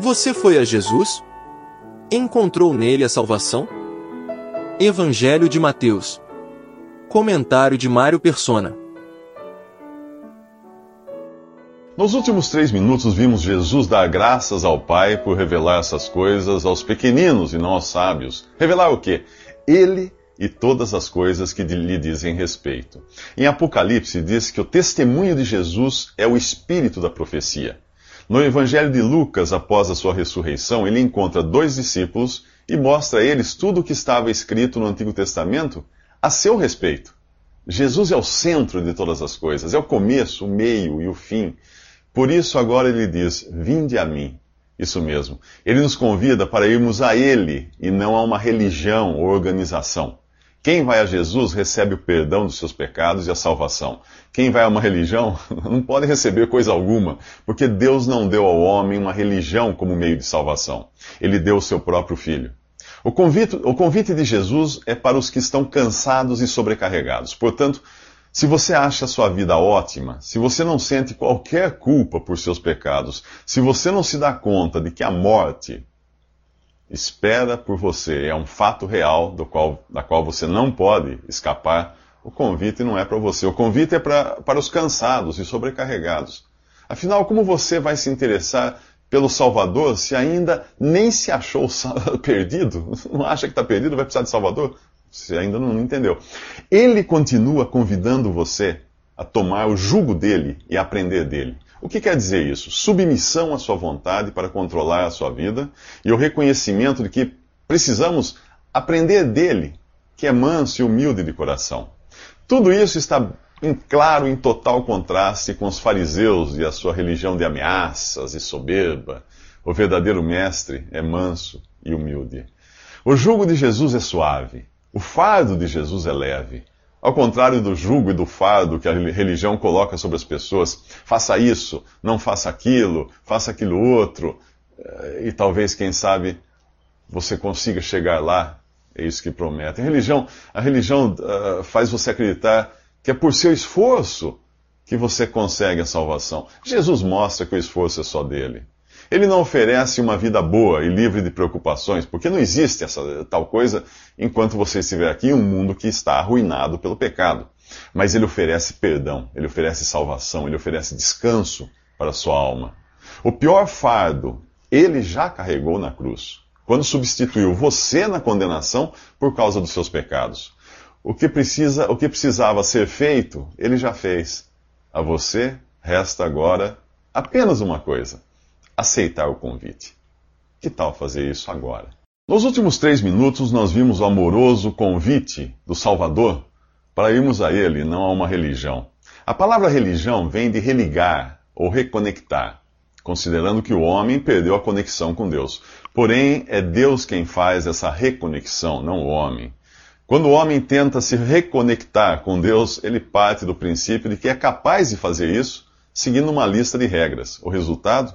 Você foi a Jesus? Encontrou nele a salvação? Evangelho de Mateus. Comentário de Mário Persona. Nos últimos três minutos vimos Jesus dar graças ao Pai por revelar essas coisas aos pequeninos e não aos sábios. Revelar o quê? Ele e todas as coisas que lhe dizem respeito. Em Apocalipse diz que o testemunho de Jesus é o espírito da profecia. No Evangelho de Lucas, após a sua ressurreição, ele encontra dois discípulos e mostra a eles tudo o que estava escrito no Antigo Testamento a seu respeito. Jesus é o centro de todas as coisas, é o começo, o meio e o fim. Por isso agora ele diz: Vinde a mim. Isso mesmo. Ele nos convida para irmos a Ele e não a uma religião ou organização. Quem vai a Jesus recebe o perdão dos seus pecados e a salvação. Quem vai a uma religião não pode receber coisa alguma, porque Deus não deu ao homem uma religião como meio de salvação. Ele deu o seu próprio Filho. O convite, o convite de Jesus é para os que estão cansados e sobrecarregados. Portanto, se você acha a sua vida ótima, se você não sente qualquer culpa por seus pecados, se você não se dá conta de que a morte espera por você, é um fato real do qual, da qual você não pode escapar, o convite não é para você. O convite é pra, para os cansados e sobrecarregados. Afinal, como você vai se interessar pelo Salvador se ainda nem se achou perdido? Não acha que está perdido, vai precisar de Salvador? Você ainda não entendeu. Ele continua convidando você a tomar o jugo dele e aprender dele. O que quer dizer isso? Submissão à sua vontade para controlar a sua vida e o reconhecimento de que precisamos aprender dele, que é manso e humilde de coração. Tudo isso está em claro, em total contraste com os fariseus e a sua religião de ameaças e soberba. O verdadeiro mestre é manso e humilde. O jugo de Jesus é suave, o fardo de Jesus é leve. Ao contrário do jugo e do fardo que a religião coloca sobre as pessoas, faça isso, não faça aquilo, faça aquilo outro, eh, e talvez, quem sabe, você consiga chegar lá, é isso que promete. A religião, a religião uh, faz você acreditar que é por seu esforço que você consegue a salvação. Jesus mostra que o esforço é só dele. Ele não oferece uma vida boa e livre de preocupações, porque não existe essa tal coisa enquanto você estiver aqui em um mundo que está arruinado pelo pecado. Mas ele oferece perdão, ele oferece salvação, ele oferece descanso para a sua alma. O pior fardo ele já carregou na cruz, quando substituiu você na condenação por causa dos seus pecados. O que, precisa, o que precisava ser feito, ele já fez. A você resta agora apenas uma coisa aceitar o convite. Que tal fazer isso agora? Nos últimos três minutos, nós vimos o amoroso convite do Salvador para irmos a Ele, não a uma religião. A palavra religião vem de religar ou reconectar, considerando que o homem perdeu a conexão com Deus. Porém, é Deus quem faz essa reconexão, não o homem. Quando o homem tenta se reconectar com Deus, ele parte do princípio de que é capaz de fazer isso seguindo uma lista de regras. O resultado?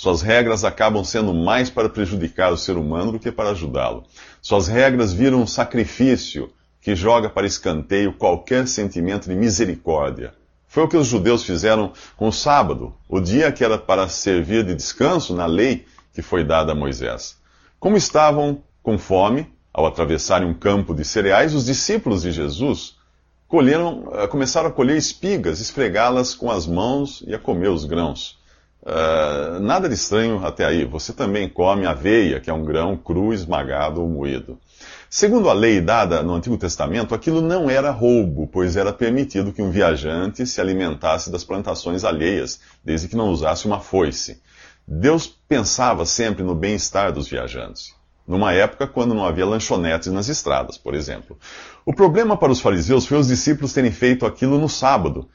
Suas regras acabam sendo mais para prejudicar o ser humano do que para ajudá-lo. Suas regras viram um sacrifício que joga para escanteio qualquer sentimento de misericórdia. Foi o que os judeus fizeram com o sábado, o dia que era para servir de descanso na lei que foi dada a Moisés. Como estavam com fome, ao atravessarem um campo de cereais, os discípulos de Jesus colheram, eh, começaram a colher espigas, esfregá-las com as mãos e a comer os grãos. Uh, nada de estranho até aí. Você também come aveia, que é um grão cru, esmagado ou moído. Segundo a lei dada no Antigo Testamento, aquilo não era roubo, pois era permitido que um viajante se alimentasse das plantações alheias, desde que não usasse uma foice. Deus pensava sempre no bem-estar dos viajantes. Numa época quando não havia lanchonetes nas estradas, por exemplo. O problema para os fariseus foi os discípulos terem feito aquilo no sábado.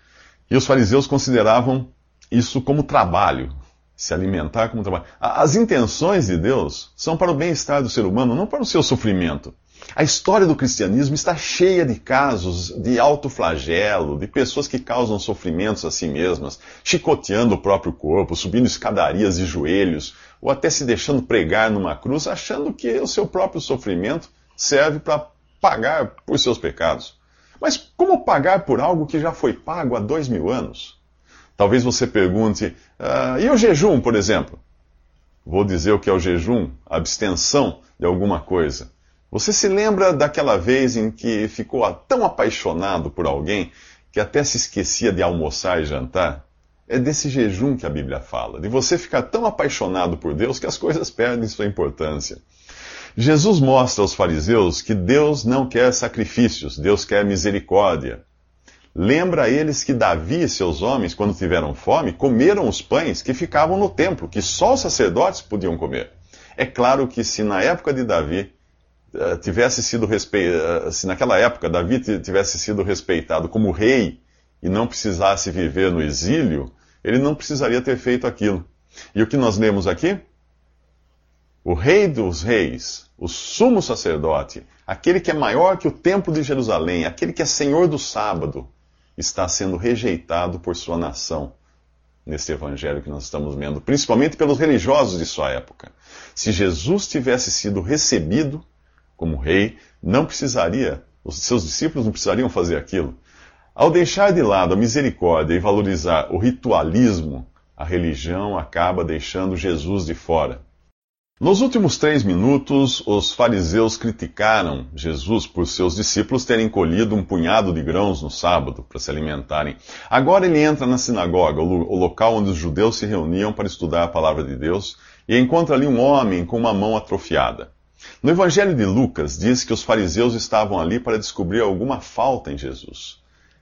E os fariseus consideravam isso como trabalho, se alimentar como trabalho. As intenções de Deus são para o bem-estar do ser humano, não para o seu sofrimento. A história do cristianismo está cheia de casos de alto flagelo, de pessoas que causam sofrimentos a si mesmas, chicoteando o próprio corpo, subindo escadarias de joelhos, ou até se deixando pregar numa cruz, achando que o seu próprio sofrimento serve para pagar por seus pecados. Mas como pagar por algo que já foi pago há dois mil anos? Talvez você pergunte, uh, e o jejum, por exemplo? vou dizer o que é o jejum, abstenção de alguma coisa. Você se lembra daquela vez em que ficou tão apaixonado por alguém que até se esquecia de almoçar e jantar? É desse jejum que a Bíblia fala, de você ficar tão apaixonado por Deus que as coisas perdem sua importância. Jesus mostra aos fariseus que Deus não quer sacrifícios, Deus quer misericórdia. Lembra a eles que Davi e seus homens, quando tiveram fome, comeram os pães que ficavam no templo, que só os sacerdotes podiam comer. É claro que se na época de Davi eh, tivesse sido respeitado, eh, se naquela época Davi tivesse sido respeitado como rei e não precisasse viver no exílio, ele não precisaria ter feito aquilo. E o que nós lemos aqui? O rei dos reis, o sumo sacerdote, aquele que é maior que o templo de Jerusalém, aquele que é senhor do sábado, está sendo rejeitado por sua nação nesse evangelho que nós estamos vendo, principalmente pelos religiosos de sua época. Se Jesus tivesse sido recebido como rei, não precisaria, os seus discípulos não precisariam fazer aquilo. Ao deixar de lado a misericórdia e valorizar o ritualismo, a religião acaba deixando Jesus de fora. Nos últimos três minutos, os fariseus criticaram Jesus por seus discípulos terem colhido um punhado de grãos no sábado para se alimentarem. Agora ele entra na sinagoga, o local onde os judeus se reuniam para estudar a palavra de Deus, e encontra ali um homem com uma mão atrofiada. No Evangelho de Lucas diz que os fariseus estavam ali para descobrir alguma falta em Jesus.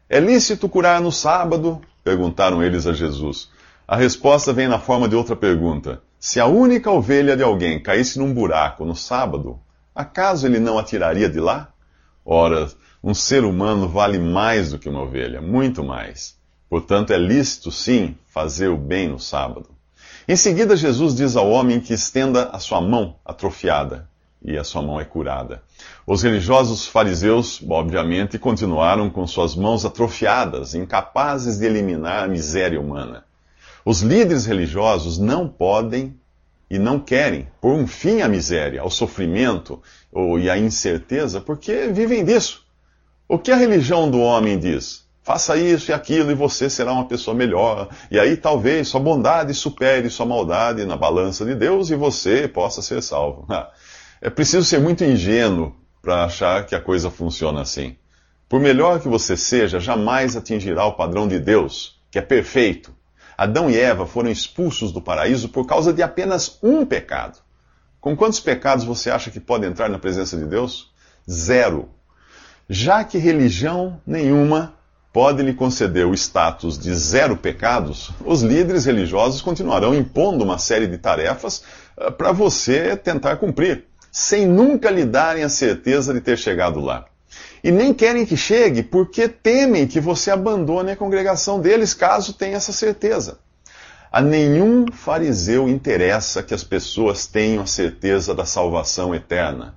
É lícito curar no sábado? perguntaram eles a Jesus. A resposta vem na forma de outra pergunta. Se a única ovelha de alguém caísse num buraco no sábado, acaso ele não a tiraria de lá? Ora, um ser humano vale mais do que uma ovelha, muito mais. Portanto, é lícito, sim, fazer o bem no sábado. Em seguida, Jesus diz ao homem que estenda a sua mão atrofiada, e a sua mão é curada. Os religiosos fariseus, obviamente, continuaram com suas mãos atrofiadas, incapazes de eliminar a miséria humana. Os líderes religiosos não podem e não querem pôr um fim à miséria, ao sofrimento ou, e à incerteza, porque vivem disso. O que a religião do homem diz? Faça isso e aquilo e você será uma pessoa melhor. E aí talvez sua bondade supere sua maldade na balança de Deus e você possa ser salvo. É preciso ser muito ingênuo para achar que a coisa funciona assim. Por melhor que você seja, jamais atingirá o padrão de Deus, que é perfeito. Adão e Eva foram expulsos do paraíso por causa de apenas um pecado. Com quantos pecados você acha que pode entrar na presença de Deus? Zero. Já que religião nenhuma pode lhe conceder o status de zero pecados, os líderes religiosos continuarão impondo uma série de tarefas uh, para você tentar cumprir sem nunca lhe darem a certeza de ter chegado lá. E nem querem que chegue porque temem que você abandone a congregação deles caso tenha essa certeza. A nenhum fariseu interessa que as pessoas tenham a certeza da salvação eterna.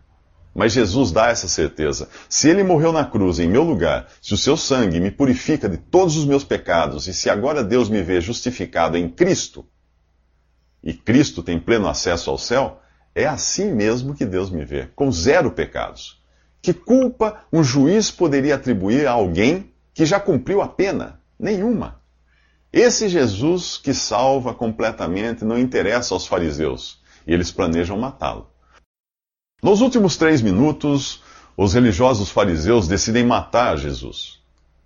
Mas Jesus dá essa certeza. Se ele morreu na cruz em meu lugar, se o seu sangue me purifica de todos os meus pecados, e se agora Deus me vê justificado em Cristo, e Cristo tem pleno acesso ao céu, é assim mesmo que Deus me vê, com zero pecados. Que culpa um juiz poderia atribuir a alguém que já cumpriu a pena? Nenhuma. Esse Jesus que salva completamente não interessa aos fariseus e eles planejam matá-lo. Nos últimos três minutos, os religiosos fariseus decidem matar Jesus.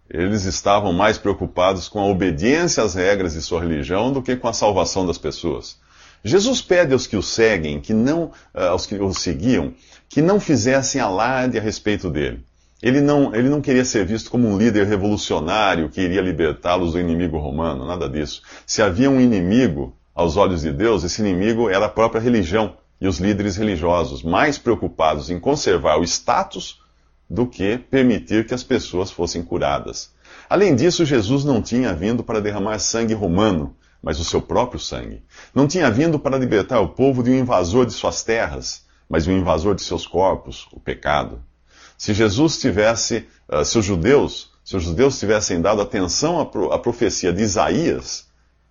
Eles estavam mais preocupados com a obediência às regras de sua religião do que com a salvação das pessoas. Jesus pede aos que o seguem, que não, eh, aos que o seguiam, que não fizessem alarde a respeito dele. Ele não, ele não queria ser visto como um líder revolucionário que iria libertá-los do inimigo romano, nada disso. Se havia um inimigo aos olhos de Deus, esse inimigo era a própria religião e os líderes religiosos, mais preocupados em conservar o status do que permitir que as pessoas fossem curadas. Além disso, Jesus não tinha vindo para derramar sangue romano, mas o seu próprio sangue. Não tinha vindo para libertar o povo de um invasor de suas terras, mas de um invasor de seus corpos, o pecado. Se Jesus tivesse, uh, se os judeus, se os judeus tivessem dado atenção à, pro, à profecia de Isaías,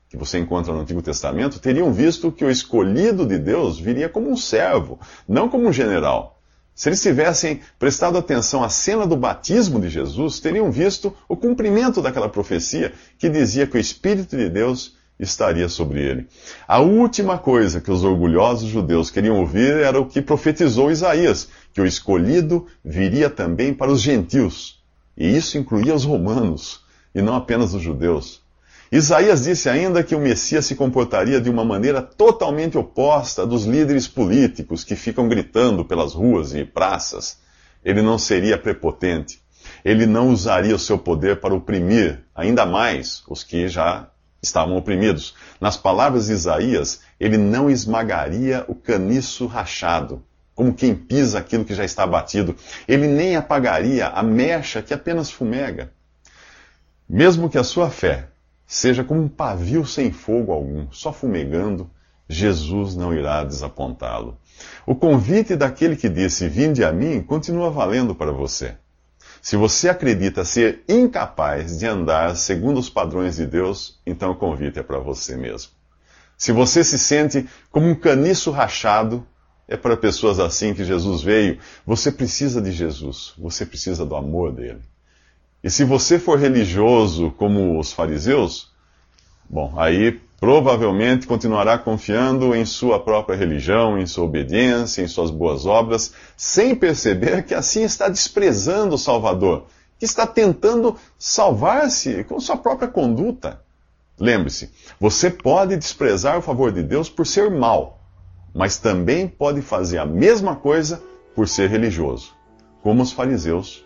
que você encontra no Antigo Testamento, teriam visto que o escolhido de Deus viria como um servo, não como um general. Se eles tivessem prestado atenção à cena do batismo de Jesus, teriam visto o cumprimento daquela profecia que dizia que o Espírito de Deus estaria sobre ele. A última coisa que os orgulhosos judeus queriam ouvir era o que profetizou Isaías, que o escolhido viria também para os gentios. E isso incluía os romanos, e não apenas os judeus. Isaías disse ainda que o Messias se comportaria de uma maneira totalmente oposta dos líderes políticos que ficam gritando pelas ruas e praças. Ele não seria prepotente. Ele não usaria o seu poder para oprimir ainda mais os que já estavam oprimidos. Nas palavras de Isaías, ele não esmagaria o caniço rachado, como quem pisa aquilo que já está batido. Ele nem apagaria a mecha que apenas fumega. Mesmo que a sua fé seja como um pavio sem fogo algum, só fumegando, Jesus não irá desapontá-lo. O convite daquele que disse: Vinde a mim, continua valendo para você. Se você acredita ser incapaz de andar segundo os padrões de Deus, então o convite é para você mesmo. Se você se sente como um caniço rachado, é para pessoas assim que Jesus veio. Você precisa de Jesus, você precisa do amor dele. E se você for religioso como os fariseus, bom, aí provavelmente continuará confiando em sua própria religião, em sua obediência, em suas boas obras, sem perceber que assim está desprezando o Salvador, que está tentando salvar-se com sua própria conduta. Lembre-se, você pode desprezar o favor de Deus por ser mau, mas também pode fazer a mesma coisa por ser religioso, como os fariseus